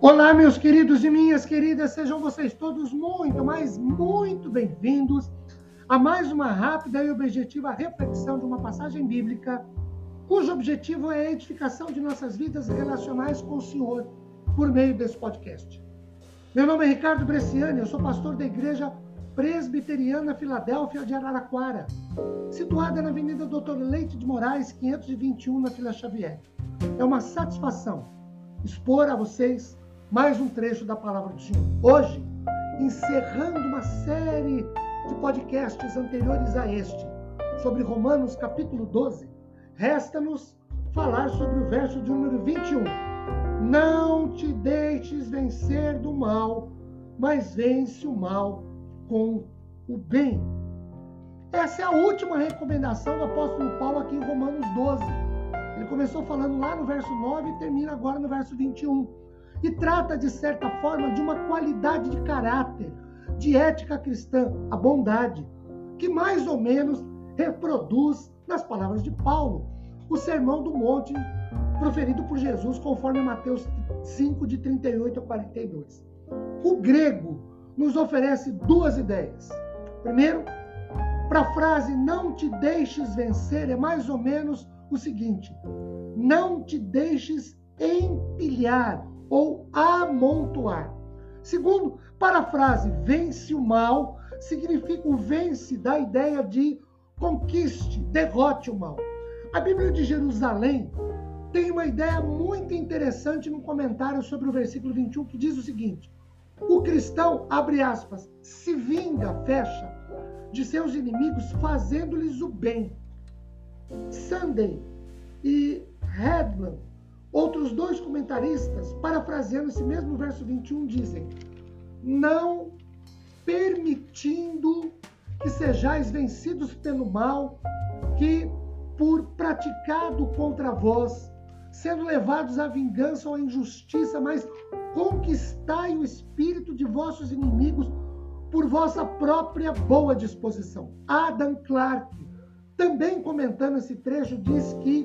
Olá, meus queridos e minhas queridas, sejam vocês todos muito, mas muito bem-vindos a mais uma rápida e objetiva reflexão de uma passagem bíblica, cujo objetivo é a edificação de nossas vidas relacionais com o Senhor por meio desse podcast. Meu nome é Ricardo Bresciani, eu sou pastor da Igreja Presbiteriana Filadélfia de Araraquara, situada na Avenida Doutor Leite de Moraes, 521, na Vila Xavier. É uma satisfação expor a vocês mais um trecho da palavra do Senhor. Hoje, encerrando uma série de podcasts anteriores a este, sobre Romanos capítulo 12, resta-nos falar sobre o verso de número 21. Não te deixes vencer do mal, mas vence o mal com o bem. Essa é a última recomendação do apóstolo Paulo aqui em Romanos 12. Ele começou falando lá no verso 9 e termina agora no verso 21 e trata, de certa forma, de uma qualidade de caráter, de ética cristã, a bondade, que mais ou menos reproduz, nas palavras de Paulo, o sermão do monte proferido por Jesus, conforme Mateus 5, de 38 a 42. O grego nos oferece duas ideias. Primeiro, para a frase não te deixes vencer, é mais ou menos o seguinte: não te deixes empilhar ou amontoar. Segundo, para a frase vence o mal, significa o vence da ideia de conquiste, derrote o mal. A Bíblia de Jerusalém tem uma ideia muito interessante no comentário sobre o versículo 21 que diz o seguinte: o cristão, abre aspas, se vinga, fecha, de seus inimigos fazendo-lhes o bem. Sunday e Hedman Outros dois comentaristas, parafraseando esse mesmo verso 21, dizem: Não permitindo que sejais vencidos pelo mal, que por praticado contra vós, sendo levados à vingança ou à injustiça, mas conquistai o espírito de vossos inimigos por vossa própria boa disposição. Adam Clarke, também comentando esse trecho, diz que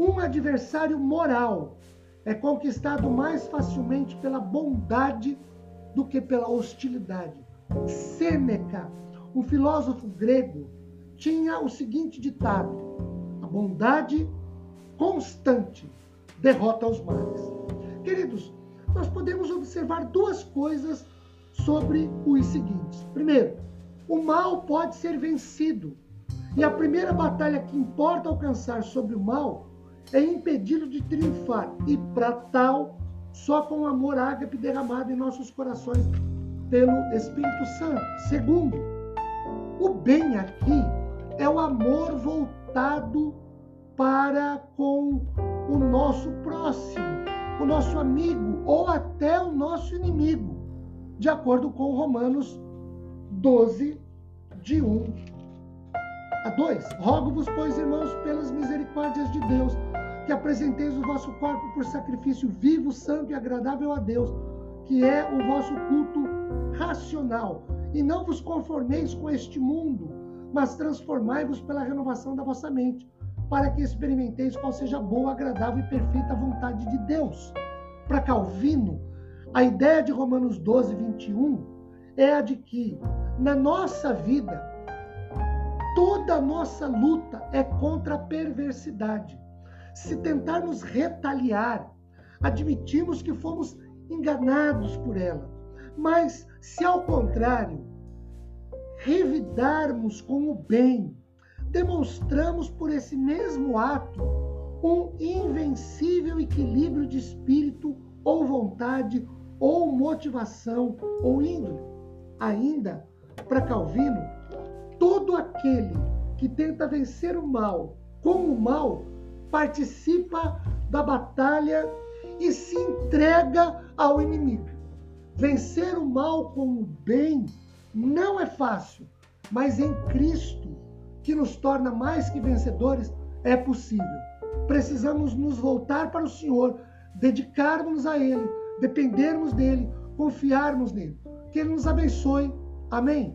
um adversário moral é conquistado mais facilmente pela bondade do que pela hostilidade. Sêneca, um filósofo grego, tinha o seguinte ditado: a bondade constante derrota os males. Queridos, nós podemos observar duas coisas sobre os seguintes. Primeiro, o mal pode ser vencido. E a primeira batalha que importa alcançar sobre o mal é impedi-lo de triunfar, e para tal, só com amor ágape derramado em nossos corações pelo Espírito Santo. Segundo, o bem aqui é o amor voltado para com o nosso próximo, o nosso amigo ou até o nosso inimigo, de acordo com Romanos 12, de 1 a 2. Rogo-vos, pois, irmãos, pelas misericórdias de Deus, que apresenteis o vosso corpo por sacrifício vivo, santo e agradável a Deus, que é o vosso culto racional. E não vos conformeis com este mundo, mas transformai-vos pela renovação da vossa mente, para que experimenteis qual seja boa, agradável e perfeita vontade de Deus. Para Calvino, a ideia de Romanos 12, 21 é a de que na nossa vida, toda a nossa luta é contra a perversidade. Se tentarmos retaliar, admitimos que fomos enganados por ela. Mas se ao contrário, revidarmos com o bem, demonstramos por esse mesmo ato um invencível equilíbrio de espírito ou vontade ou motivação ou índole. Ainda, para Calvino, todo aquele que tenta vencer o mal com o mal participa da batalha e se entrega ao inimigo. Vencer o mal com o bem não é fácil, mas em Cristo, que nos torna mais que vencedores, é possível. Precisamos nos voltar para o Senhor, dedicarmos a Ele, dependermos dele, confiarmos nele. Que Ele nos abençoe. Amém.